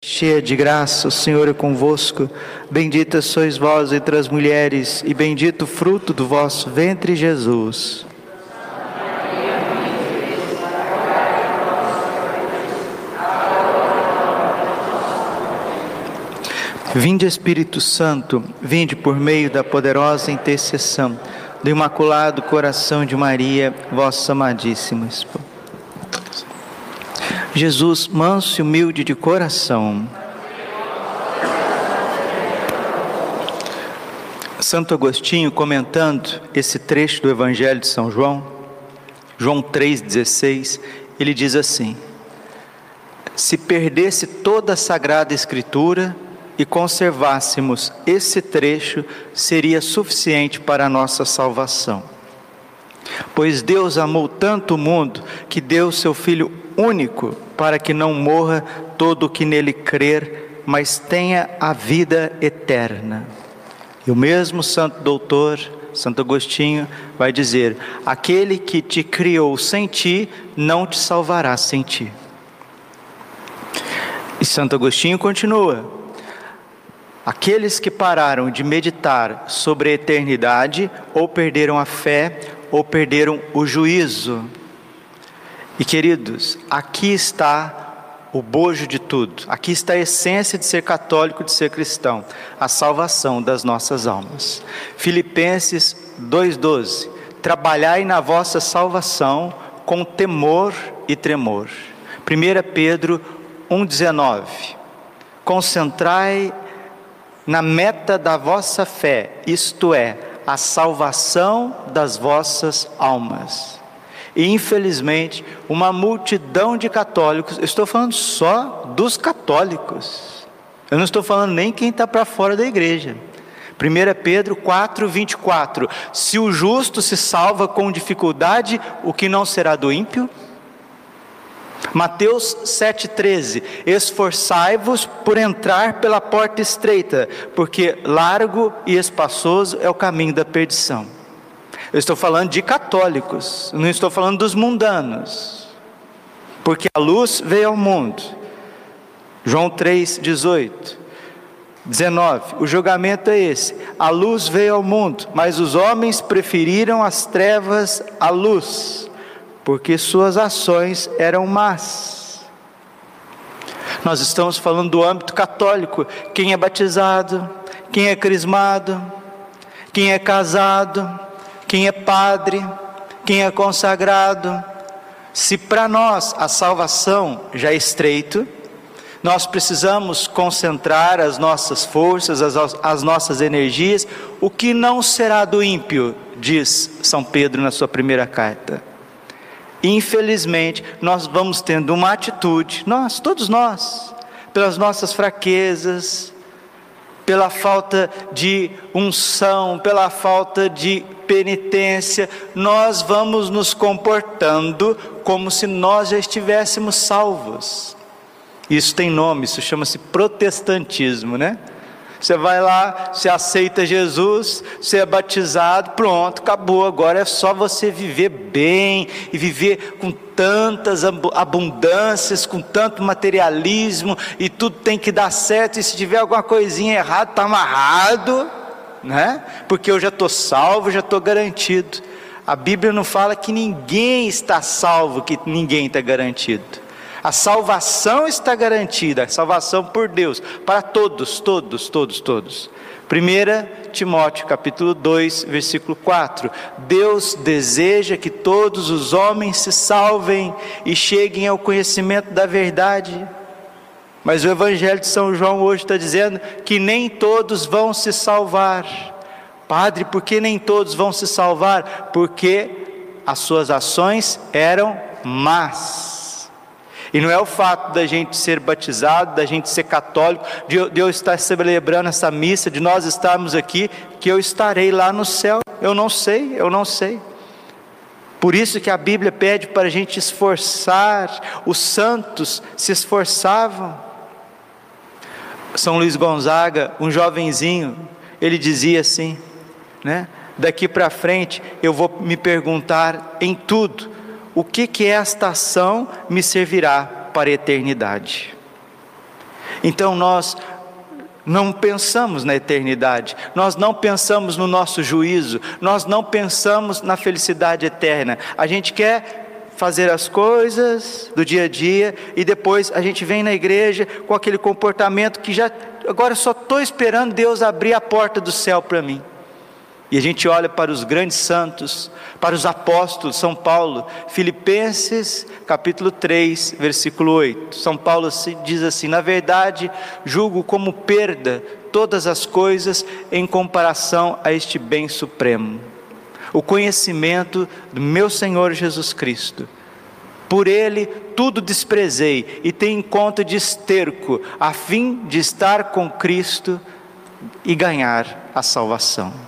Cheia de graça, o Senhor é convosco. Bendita sois vós entre as mulheres, e bendito o fruto do vosso ventre, Jesus. Vinde Espírito Santo, vinde por meio da poderosa intercessão do Imaculado Coração de Maria, vossa amadíssima esposa. Jesus, manso e humilde de coração. Santo Agostinho, comentando esse trecho do Evangelho de São João, João 3,16, ele diz assim: Se perdesse toda a Sagrada Escritura e conservássemos esse trecho, seria suficiente para a nossa salvação. Pois Deus amou tanto o mundo que deu seu Filho único para que não morra todo o que nele crer, mas tenha a vida eterna. E o mesmo Santo Doutor, Santo Agostinho, vai dizer: Aquele que te criou sem ti, não te salvará sem ti. E Santo Agostinho continua: Aqueles que pararam de meditar sobre a eternidade, ou perderam a fé, ou perderam o juízo. E queridos, aqui está o bojo de tudo, aqui está a essência de ser católico, de ser cristão, a salvação das nossas almas. Filipenses 2,12: Trabalhai na vossa salvação com temor e tremor. 1 Pedro 1,19: Concentrai na meta da vossa fé, isto é, a salvação das vossas almas. E infelizmente, uma multidão de católicos, estou falando só dos católicos, eu não estou falando nem quem está para fora da igreja. 1 Pedro 4, 24: Se o justo se salva com dificuldade, o que não será do ímpio? Mateus 7,13: Esforçai-vos por entrar pela porta estreita, porque largo e espaçoso é o caminho da perdição. Eu estou falando de católicos, não estou falando dos mundanos. Porque a luz veio ao mundo. João 3, 18. 19. O julgamento é esse: a luz veio ao mundo, mas os homens preferiram as trevas à luz, porque suas ações eram más. Nós estamos falando do âmbito católico: quem é batizado, quem é crismado, quem é casado, quem é padre, quem é consagrado. Se para nós a salvação já é estreito, nós precisamos concentrar as nossas forças, as, as nossas energias, o que não será do ímpio, diz São Pedro na sua primeira carta. Infelizmente, nós vamos tendo uma atitude, nós, todos nós, pelas nossas fraquezas, pela falta de unção, pela falta de penitência, nós vamos nos comportando como se nós já estivéssemos salvos. Isso tem nome, isso chama-se protestantismo, né? Você vai lá, você aceita Jesus, você é batizado, pronto, acabou. Agora é só você viver bem e viver com tantas abundâncias, com tanto materialismo e tudo tem que dar certo. E se tiver alguma coisinha errada, está amarrado, né? Porque eu já estou salvo, já estou garantido. A Bíblia não fala que ninguém está salvo, que ninguém está garantido. A salvação está garantida, a salvação por Deus, para todos, todos, todos, todos. 1 Timóteo capítulo 2, versículo 4. Deus deseja que todos os homens se salvem e cheguem ao conhecimento da verdade. Mas o Evangelho de São João hoje está dizendo que nem todos vão se salvar. Padre, por que nem todos vão se salvar? Porque as suas ações eram más. E não é o fato da gente ser batizado, da gente ser católico, de, eu estar celebrando essa missa, de nós estarmos aqui, que eu estarei lá no céu. Eu não sei, eu não sei. Por isso que a Bíblia pede para a gente esforçar, os santos se esforçavam. São Luís Gonzaga, um jovenzinho, ele dizia assim, né? Daqui para frente eu vou me perguntar em tudo o que que esta ação me servirá para a eternidade. Então nós não pensamos na eternidade, nós não pensamos no nosso juízo, nós não pensamos na felicidade eterna. A gente quer fazer as coisas do dia a dia e depois a gente vem na igreja com aquele comportamento que já agora só estou esperando Deus abrir a porta do céu para mim. E a gente olha para os grandes santos, para os apóstolos, São Paulo, Filipenses capítulo 3, versículo 8. São Paulo diz assim: Na verdade, julgo como perda todas as coisas em comparação a este bem supremo, o conhecimento do meu Senhor Jesus Cristo. Por ele tudo desprezei e tenho em conta de esterco, a fim de estar com Cristo e ganhar a salvação.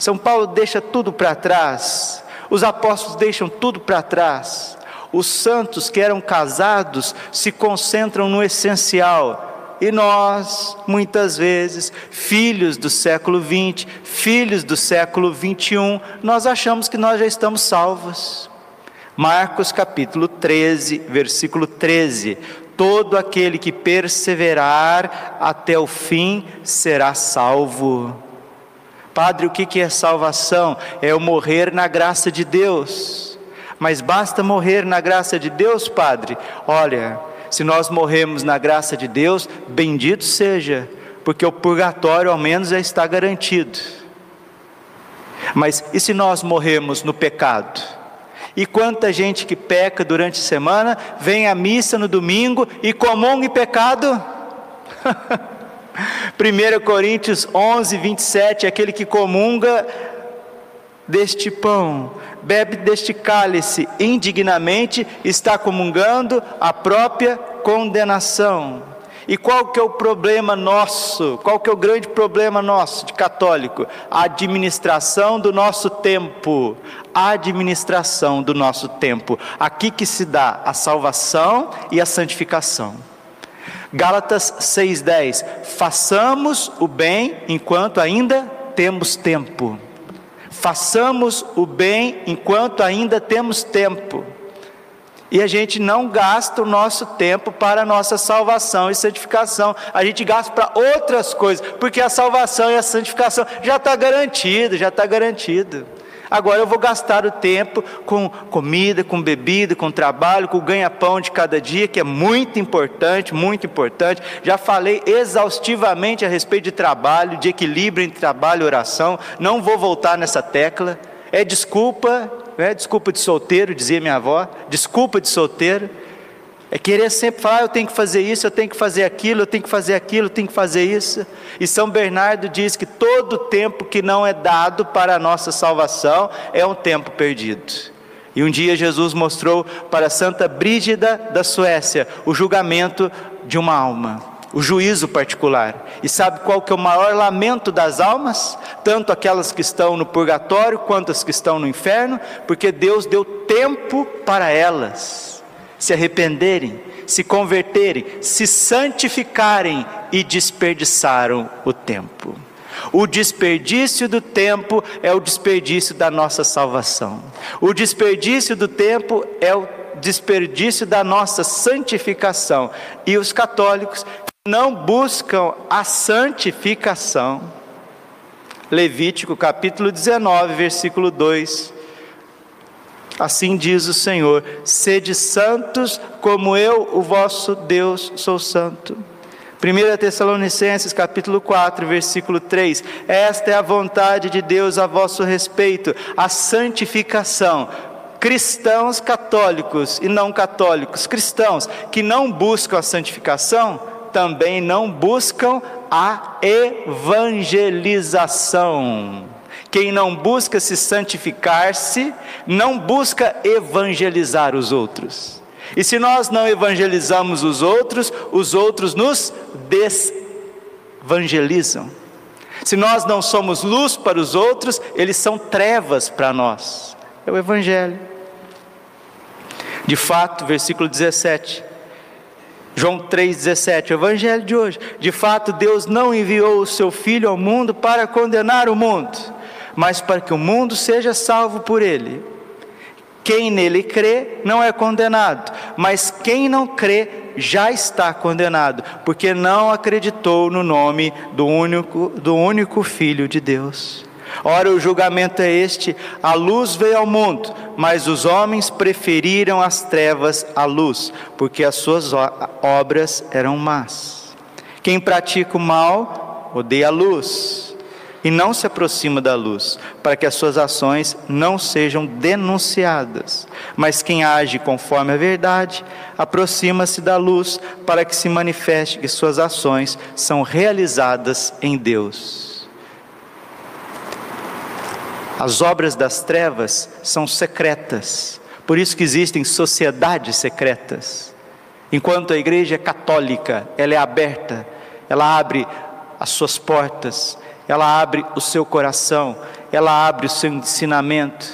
São Paulo deixa tudo para trás, os apóstolos deixam tudo para trás, os santos que eram casados se concentram no essencial. E nós, muitas vezes, filhos do século 20, filhos do século 21, nós achamos que nós já estamos salvos. Marcos capítulo 13, versículo 13: Todo aquele que perseverar até o fim será salvo. Padre, o que é salvação? É o morrer na graça de Deus. Mas basta morrer na graça de Deus, Padre? Olha, se nós morremos na graça de Deus, bendito seja, porque o purgatório ao menos já está garantido. Mas e se nós morremos no pecado? E quanta gente que peca durante a semana, vem à missa no domingo e comunga em pecado? 1 Coríntios 11, 27, aquele que comunga deste pão, bebe deste cálice indignamente, está comungando a própria condenação. E qual que é o problema nosso? Qual que é o grande problema nosso de católico? A administração do nosso tempo. A administração do nosso tempo. Aqui que se dá a salvação e a santificação. Gálatas 6:10. Façamos o bem enquanto ainda temos tempo. Façamos o bem enquanto ainda temos tempo. E a gente não gasta o nosso tempo para a nossa salvação e santificação. A gente gasta para outras coisas, porque a salvação e a santificação já está garantido, já está garantido. Agora eu vou gastar o tempo com comida, com bebida, com trabalho, com ganha-pão de cada dia, que é muito importante, muito importante. Já falei exaustivamente a respeito de trabalho, de equilíbrio entre trabalho e oração. Não vou voltar nessa tecla. É desculpa, é desculpa de solteiro, dizia minha avó, desculpa de solteiro. É querer sempre falar, ah, eu tenho que fazer isso, eu tenho que fazer aquilo, eu tenho que fazer aquilo, eu tenho que fazer isso. E São Bernardo diz que todo tempo que não é dado para a nossa salvação é um tempo perdido. E um dia Jesus mostrou para Santa Brígida da Suécia o julgamento de uma alma, o juízo particular. E sabe qual que é o maior lamento das almas? Tanto aquelas que estão no purgatório quanto as que estão no inferno, porque Deus deu tempo para elas se arrependerem, se converterem, se santificarem e desperdiçaram o tempo. O desperdício do tempo é o desperdício da nossa salvação. O desperdício do tempo é o desperdício da nossa santificação. E os católicos não buscam a santificação. Levítico capítulo 19, versículo 2 Assim diz o Senhor: sede santos, como eu, o vosso Deus, sou santo. 1 Tessalonicenses capítulo 4, versículo 3: Esta é a vontade de Deus a vosso respeito, a santificação. Cristãos católicos e não católicos, cristãos que não buscam a santificação, também não buscam a evangelização. Quem não busca se santificar-se, não busca evangelizar os outros. E se nós não evangelizamos os outros, os outros nos desevangelizam. Se nós não somos luz para os outros, eles são trevas para nós. É o Evangelho. De fato, versículo 17. João 3,17, o Evangelho de hoje. De fato, Deus não enviou o seu Filho ao mundo para condenar o mundo, mas para que o mundo seja salvo por ele. Quem nele crê não é condenado, mas quem não crê já está condenado, porque não acreditou no nome do único, do único Filho de Deus. Ora, o julgamento é este: a luz veio ao mundo, mas os homens preferiram as trevas à luz, porque as suas obras eram más. Quem pratica o mal odeia a luz e não se aproxima da luz, para que as suas ações não sejam denunciadas. Mas quem age conforme a verdade, aproxima-se da luz, para que se manifeste que suas ações são realizadas em Deus. As obras das trevas são secretas, por isso que existem sociedades secretas. Enquanto a igreja é católica, ela é aberta, ela abre as suas portas, ela abre o seu coração, ela abre o seu ensinamento,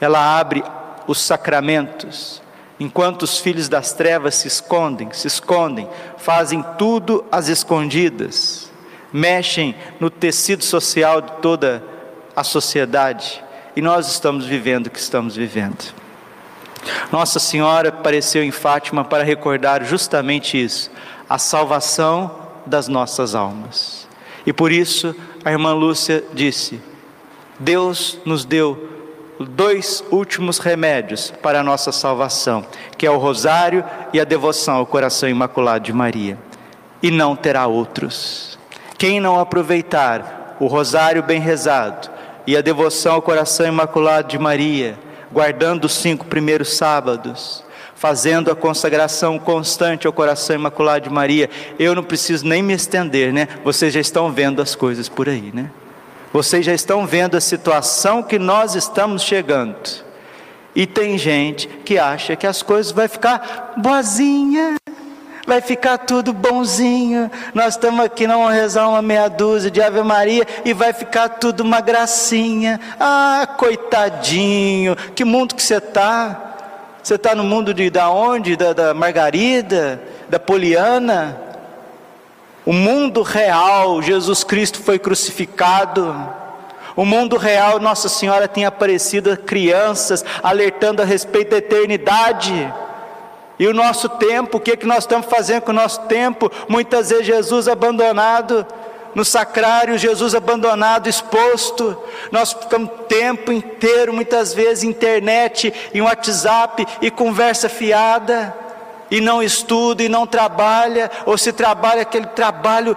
ela abre os sacramentos. Enquanto os filhos das trevas se escondem, se escondem, fazem tudo às escondidas, mexem no tecido social de toda a sociedade, e nós estamos vivendo o que estamos vivendo. Nossa Senhora apareceu em Fátima para recordar justamente isso, a salvação das nossas almas. E por isso a irmã Lúcia disse: Deus nos deu dois últimos remédios para a nossa salvação, que é o rosário e a devoção ao coração imaculado de Maria, e não terá outros. Quem não aproveitar o rosário bem rezado e a devoção ao coração imaculado de Maria, guardando os cinco primeiros sábados, fazendo a consagração constante ao coração imaculado de Maria. Eu não preciso nem me estender, né? Vocês já estão vendo as coisas por aí, né? Vocês já estão vendo a situação que nós estamos chegando. E tem gente que acha que as coisas vai ficar boazinha, vai ficar tudo bonzinho. Nós estamos aqui, não vamos rezar uma meia dúzia de Ave Maria e vai ficar tudo uma gracinha. Ah, coitadinho, que mundo que você está? Você está no mundo de da onde? Da, da Margarida, da Poliana? O mundo real, Jesus Cristo foi crucificado. O mundo real, Nossa Senhora tem aparecido crianças, alertando a respeito da eternidade. E o nosso tempo, o que, é que nós estamos fazendo com o nosso tempo? Muitas vezes Jesus abandonado, no sacrário, Jesus abandonado, exposto. Nós ficamos tempo inteiro, muitas vezes, internet, em WhatsApp e conversa fiada, e não estuda e não trabalha, ou se trabalha aquele trabalho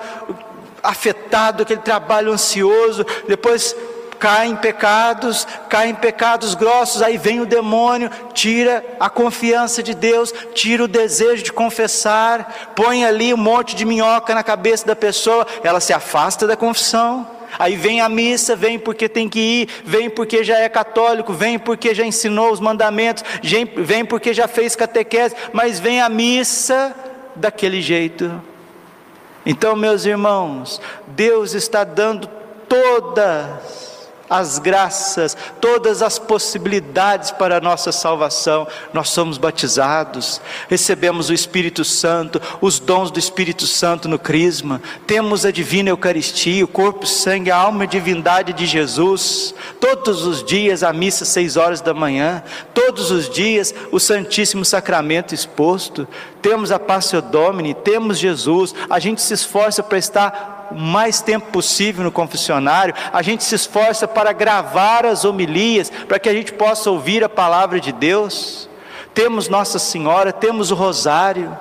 afetado, aquele trabalho ansioso, depois cai em pecados, cai em pecados grossos, aí vem o demônio, tira a confiança de Deus, tira o desejo de confessar, põe ali um monte de minhoca na cabeça da pessoa, ela se afasta da confissão. Aí vem a missa, vem porque tem que ir, vem porque já é católico, vem porque já ensinou os mandamentos, vem porque já fez catequese, mas vem a missa daquele jeito. Então, meus irmãos, Deus está dando todas as graças, todas as possibilidades para a nossa salvação. Nós somos batizados, recebemos o Espírito Santo, os dons do Espírito Santo no Crisma, temos a divina Eucaristia, o corpo, sangue, a alma e divindade de Jesus. Todos os dias a missa seis horas da manhã, todos os dias o Santíssimo Sacramento exposto. Temos a Passio Domini, temos Jesus. A gente se esforça para estar o mais tempo possível no confessionário, a gente se esforça para gravar as homilias, para que a gente possa ouvir a palavra de Deus. Temos Nossa Senhora, temos o Rosário,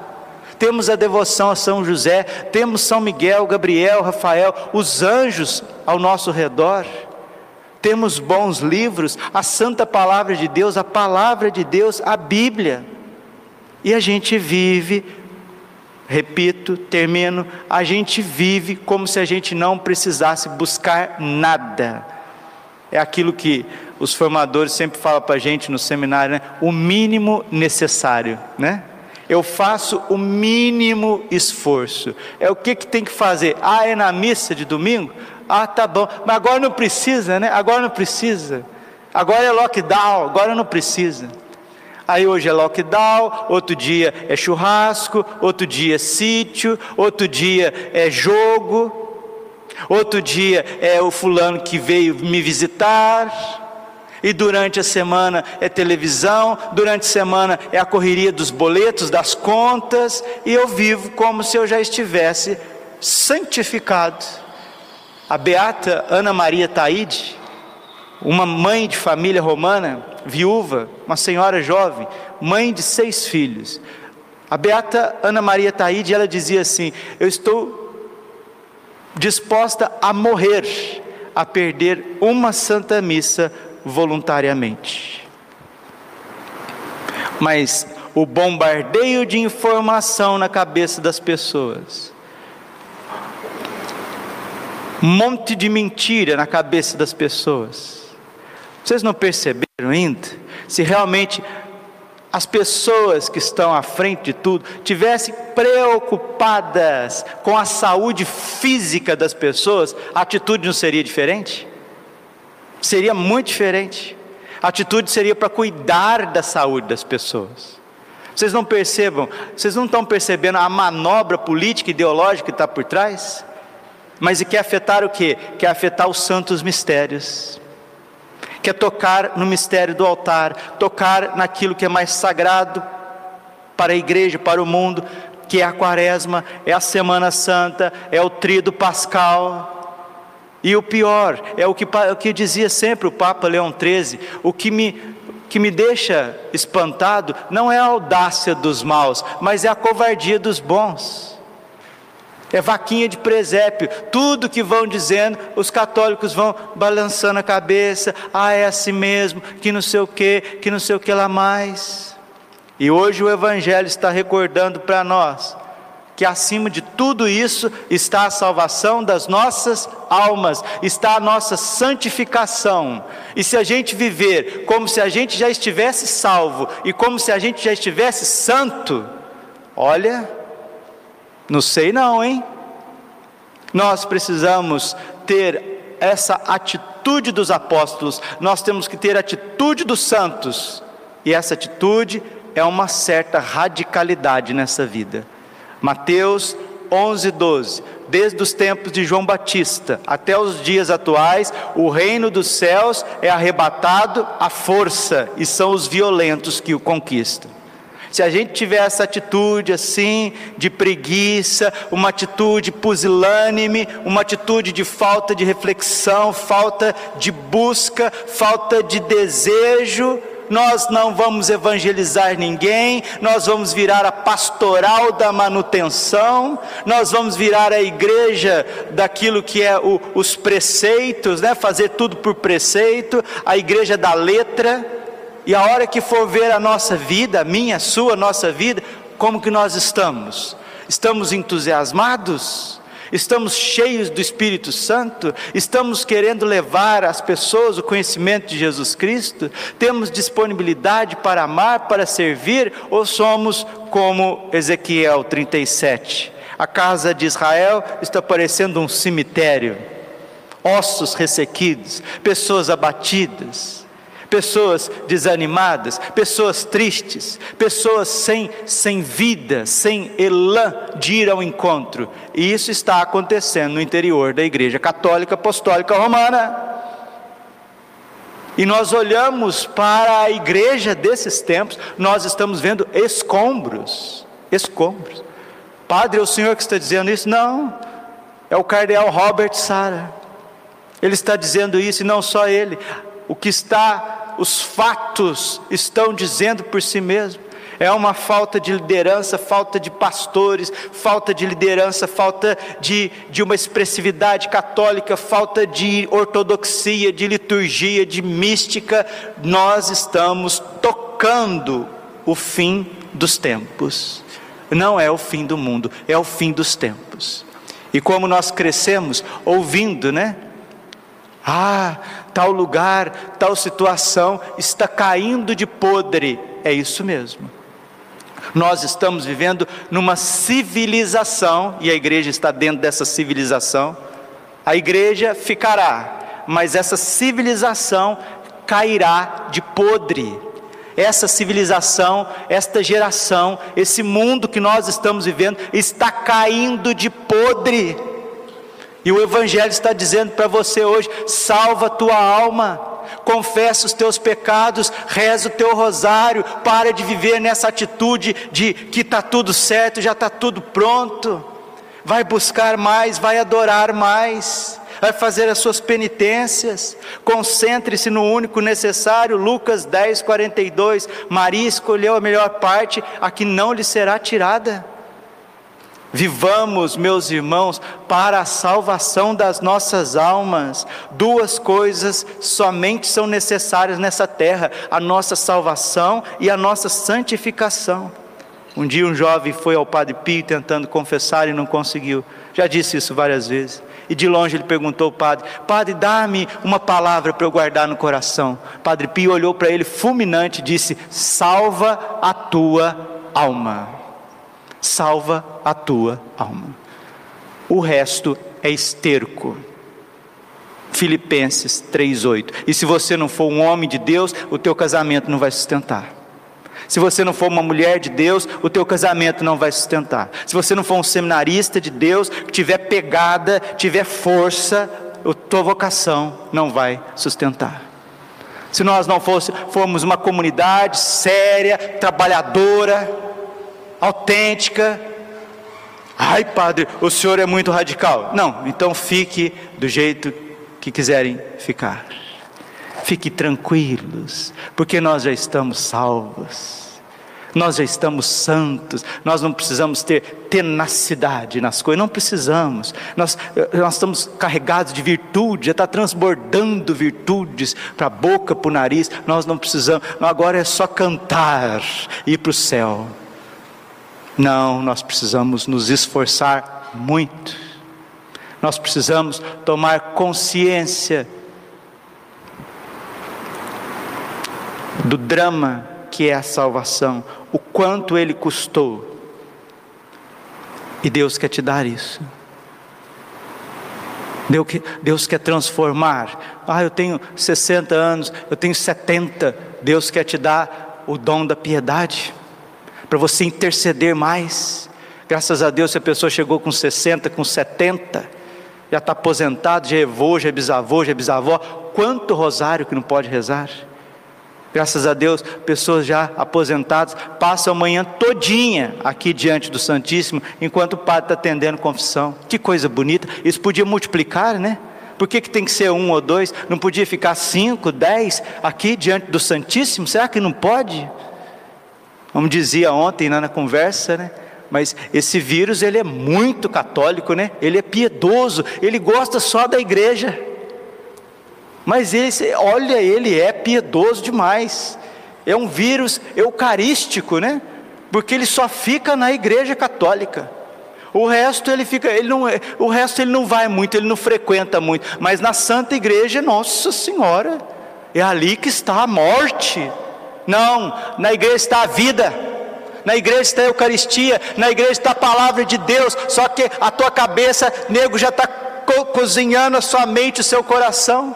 temos a devoção a São José, temos São Miguel, Gabriel, Rafael, os anjos ao nosso redor. Temos bons livros, a Santa Palavra de Deus, a Palavra de Deus, a Bíblia. E a gente vive Repito, termino, a gente vive como se a gente não precisasse buscar nada. É aquilo que os formadores sempre falam para a gente no seminário, né? o mínimo necessário, né? Eu faço o mínimo esforço. É o que, que tem que fazer? Ah, é na missa de domingo? Ah, tá bom. Mas agora não precisa, né? Agora não precisa. Agora é lockdown, agora não precisa. Aí hoje é lockdown, outro dia é churrasco, outro dia é sítio, outro dia é jogo, outro dia é o fulano que veio me visitar. E durante a semana é televisão, durante a semana é a correria dos boletos, das contas, e eu vivo como se eu já estivesse santificado. A beata Ana Maria Taide, uma mãe de família romana, viúva, uma senhora jovem, mãe de seis filhos. A beata Ana Maria Taide, ela dizia assim: Eu estou disposta a morrer, a perder uma santa missa voluntariamente. Mas o bombardeio de informação na cabeça das pessoas, um monte de mentira na cabeça das pessoas. Vocês não perceberam ainda? Se realmente as pessoas que estão à frente de tudo tivessem preocupadas com a saúde física das pessoas, a atitude não seria diferente? seria muito diferente. A atitude seria para cuidar da saúde das pessoas. Vocês não percebam, vocês não estão percebendo a manobra política e ideológica que está por trás? Mas e quer afetar o quê? Quer afetar os santos mistérios. Quer tocar no mistério do altar, tocar naquilo que é mais sagrado para a igreja, para o mundo, que é a quaresma, é a Semana Santa, é o trido pascal. E o pior, é o que, o que dizia sempre o Papa Leão XIII, o que me, que me deixa espantado não é a audácia dos maus, mas é a covardia dos bons. É vaquinha de presépio, tudo que vão dizendo, os católicos vão balançando a cabeça, ah, é assim mesmo, que não sei o que, que não sei o que lá mais. E hoje o Evangelho está recordando para nós que acima de tudo isso está a salvação das nossas almas, está a nossa santificação. E se a gente viver como se a gente já estivesse salvo e como se a gente já estivesse santo, olha, não sei não, hein? Nós precisamos ter essa atitude dos apóstolos, nós temos que ter a atitude dos santos, e essa atitude é uma certa radicalidade nessa vida. Mateus 11, 12. Desde os tempos de João Batista até os dias atuais, o reino dos céus é arrebatado à força e são os violentos que o conquistam. Se a gente tiver essa atitude assim, de preguiça, uma atitude pusilânime, uma atitude de falta de reflexão, falta de busca, falta de desejo, nós não vamos evangelizar ninguém, nós vamos virar a pastoral da manutenção, nós vamos virar a igreja daquilo que é o, os preceitos, né? fazer tudo por preceito, a igreja da letra, e a hora que for ver a nossa vida, a minha, a sua, a nossa vida, como que nós estamos? Estamos entusiasmados? estamos cheios do Espírito Santo, estamos querendo levar às pessoas o conhecimento de Jesus Cristo, temos disponibilidade para amar, para servir, ou somos como Ezequiel 37? A casa de Israel está parecendo um cemitério, ossos ressequidos, pessoas abatidas pessoas desanimadas, pessoas tristes, pessoas sem, sem vida, sem elan de ir ao encontro. E isso está acontecendo no interior da Igreja Católica Apostólica Romana. E nós olhamos para a igreja desses tempos, nós estamos vendo escombros, escombros. Padre, é o senhor que está dizendo isso? Não, é o cardeal Robert Sara. Ele está dizendo isso e não só ele. O que está os fatos estão dizendo por si mesmo. É uma falta de liderança, falta de pastores, falta de liderança, falta de, de uma expressividade católica, falta de ortodoxia, de liturgia, de mística. Nós estamos tocando o fim dos tempos. Não é o fim do mundo, é o fim dos tempos. E como nós crescemos ouvindo, né? Ah, tal lugar, tal situação está caindo de podre. É isso mesmo. Nós estamos vivendo numa civilização, e a igreja está dentro dessa civilização. A igreja ficará, mas essa civilização cairá de podre. Essa civilização, esta geração, esse mundo que nós estamos vivendo está caindo de podre. E o Evangelho está dizendo para você hoje: salva a tua alma, confessa os teus pecados, reza o teu rosário, para de viver nessa atitude de que está tudo certo, já está tudo pronto. Vai buscar mais, vai adorar mais vai fazer as suas penitências, concentre-se no único necessário, Lucas 10, 42. Maria escolheu a melhor parte, a que não lhe será tirada. Vivamos, meus irmãos, para a salvação das nossas almas. Duas coisas somente são necessárias nessa terra: a nossa salvação e a nossa santificação. Um dia um jovem foi ao Padre Pio tentando confessar e não conseguiu. Já disse isso várias vezes. E de longe ele perguntou ao padre: Padre, dá-me uma palavra para eu guardar no coração. Padre Pio olhou para ele fulminante e disse: Salva a tua alma salva a tua alma. O resto é esterco. Filipenses 3:8. E se você não for um homem de Deus, o teu casamento não vai sustentar. Se você não for uma mulher de Deus, o teu casamento não vai sustentar. Se você não for um seminarista de Deus, que tiver pegada, tiver força, a tua vocação não vai sustentar. Se nós não fosse, formos uma comunidade séria, trabalhadora, autêntica. Ai, padre, o senhor é muito radical. Não, então fique do jeito que quiserem ficar. Fique tranquilos, porque nós já estamos salvos. Nós já estamos santos, nós não precisamos ter tenacidade nas coisas, não precisamos. Nós, nós estamos carregados de virtude, já está transbordando virtudes para a boca, para o nariz. Nós não precisamos, agora é só cantar e ir para o céu. Não, nós precisamos nos esforçar muito. Nós precisamos tomar consciência do drama que é a salvação, o quanto ele custou. E Deus quer te dar isso. Deus quer transformar. Ah, eu tenho 60 anos, eu tenho 70. Deus quer te dar o dom da piedade para você interceder mais. Graças a Deus, se a pessoa chegou com 60, com 70, já está aposentado, já é avô, já é bisavô, já é bisavó, quanto rosário que não pode rezar? Graças a Deus, pessoas já aposentadas passam a manhã todinha aqui diante do Santíssimo, enquanto o padre está atendendo confissão. Que coisa bonita! Isso podia multiplicar, né? Por que, que tem que ser um ou dois? Não podia ficar cinco, dez aqui diante do Santíssimo? Será que não pode? Como dizia ontem né, na conversa, né? Mas esse vírus ele é muito católico, né? Ele é piedoso, ele gosta só da igreja. Mas esse, olha, ele é piedoso demais. É um vírus eucarístico, né? Porque ele só fica na igreja católica. O resto ele fica, ele não, o resto ele não vai muito, ele não frequenta muito. Mas na Santa Igreja, Nossa Senhora, é ali que está a morte. Não, na igreja está a vida, na igreja está a Eucaristia, na igreja está a palavra de Deus, só que a tua cabeça, nego, já está co cozinhando a sua mente, o seu coração.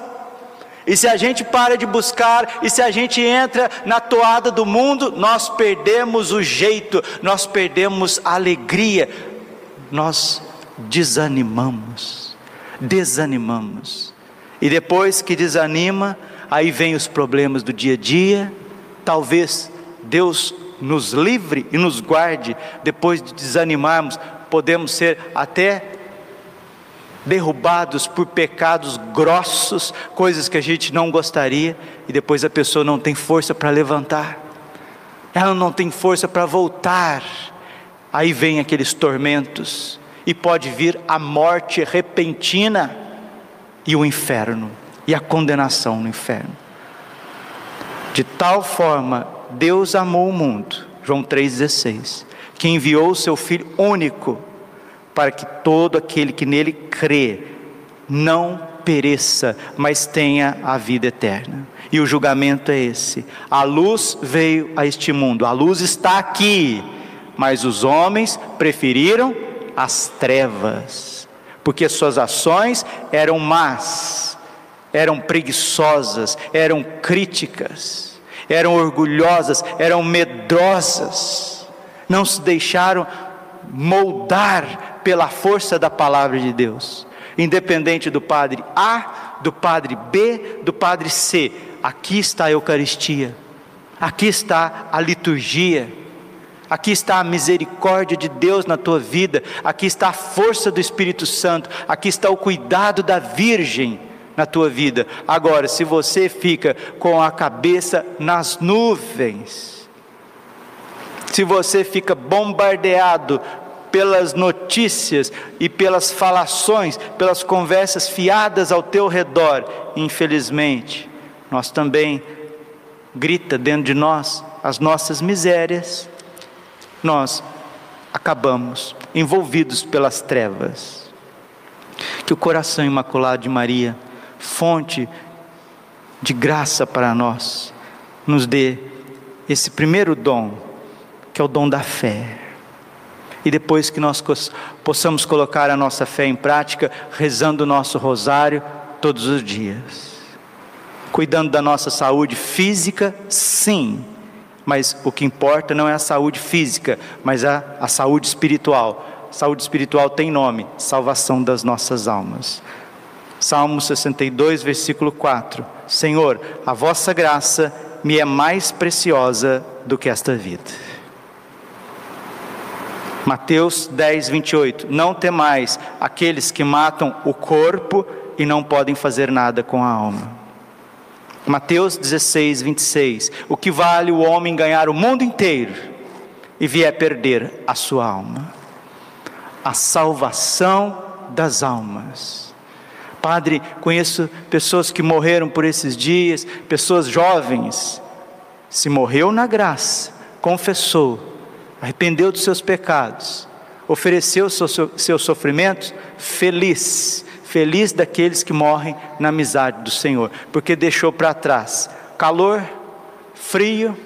E se a gente para de buscar, e se a gente entra na toada do mundo, nós perdemos o jeito, nós perdemos a alegria, nós desanimamos, desanimamos. E depois que desanima, aí vem os problemas do dia a dia, Talvez Deus nos livre e nos guarde depois de desanimarmos, podemos ser até derrubados por pecados grossos, coisas que a gente não gostaria, e depois a pessoa não tem força para levantar, ela não tem força para voltar, aí vem aqueles tormentos, e pode vir a morte repentina e o inferno, e a condenação no inferno. De tal forma Deus amou o mundo, João 3,16, que enviou o seu Filho único, para que todo aquele que nele crê não pereça, mas tenha a vida eterna. E o julgamento é esse: a luz veio a este mundo, a luz está aqui, mas os homens preferiram as trevas, porque suas ações eram más eram preguiçosas, eram críticas, eram orgulhosas, eram medrosas, não se deixaram moldar pela força da palavra de Deus. Independente do padre A do padre B, do padre C. Aqui está a Eucaristia, aqui está a liturgia, aqui está a misericórdia de Deus na tua vida, aqui está a força do Espírito Santo, aqui está o cuidado da Virgem na tua vida. Agora, se você fica com a cabeça nas nuvens, se você fica bombardeado pelas notícias e pelas falações, pelas conversas fiadas ao teu redor, infelizmente, nós também grita dentro de nós as nossas misérias, nós acabamos envolvidos pelas trevas. Que o coração imaculado de Maria, fonte de graça para nós, nos dê esse primeiro dom, que é o dom da fé e depois que nós possamos colocar a nossa fé em prática, rezando o nosso rosário todos os dias. Cuidando da nossa saúde física, sim, mas o que importa não é a saúde física, mas a, a saúde espiritual. Saúde espiritual tem nome: salvação das nossas almas. Salmo 62, versículo 4: Senhor, a vossa graça me é mais preciosa do que esta vida. Mateus 10, 28. Não temais aqueles que matam o corpo e não podem fazer nada com a alma. Mateus 16, 26. O que vale o homem ganhar o mundo inteiro e vier perder a sua alma? A salvação das almas. Padre, conheço pessoas que morreram por esses dias, pessoas jovens. Se morreu na graça, confessou, arrependeu dos seus pecados, ofereceu seus, seus sofrimentos, feliz, feliz daqueles que morrem na amizade do Senhor, porque deixou para trás calor, frio,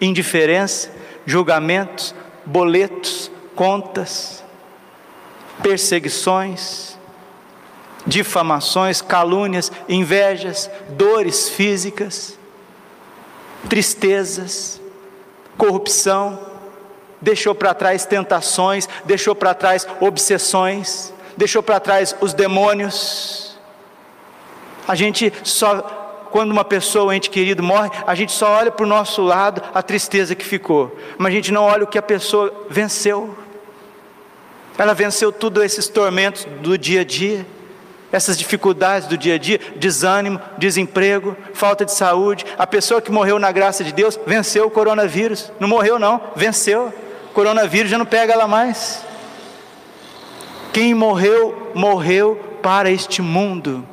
indiferença, julgamentos, boletos, contas, perseguições, difamações, calúnias, invejas, dores físicas, tristezas, corrupção, deixou para trás tentações, deixou para trás obsessões, deixou para trás os demônios. A gente só, quando uma pessoa, um ente querido morre, a gente só olha para o nosso lado a tristeza que ficou, mas a gente não olha o que a pessoa venceu. Ela venceu todos esses tormentos do dia a dia essas dificuldades do dia a dia, desânimo, desemprego, falta de saúde. A pessoa que morreu na graça de Deus venceu o coronavírus. Não morreu, não, venceu coronavírus já não pega ela mais. Quem morreu, morreu para este mundo.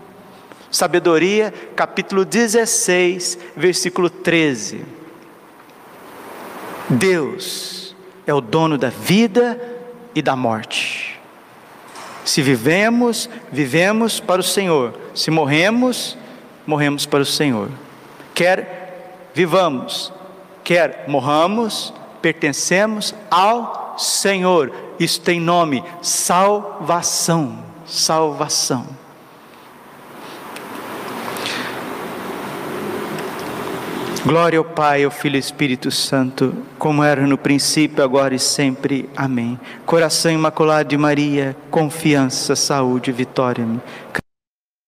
Sabedoria, capítulo 16, versículo 13. Deus é o dono da vida e da morte. Se vivemos, vivemos para o Senhor. Se morremos, morremos para o Senhor. Quer vivamos, quer morramos, pertencemos ao Senhor. Isso tem nome: salvação. Salvação. Glória ao Pai, ao Filho e ao Espírito Santo, como era no princípio, agora e sempre. Amém. Coração imaculado de Maria, confiança, saúde, vitória.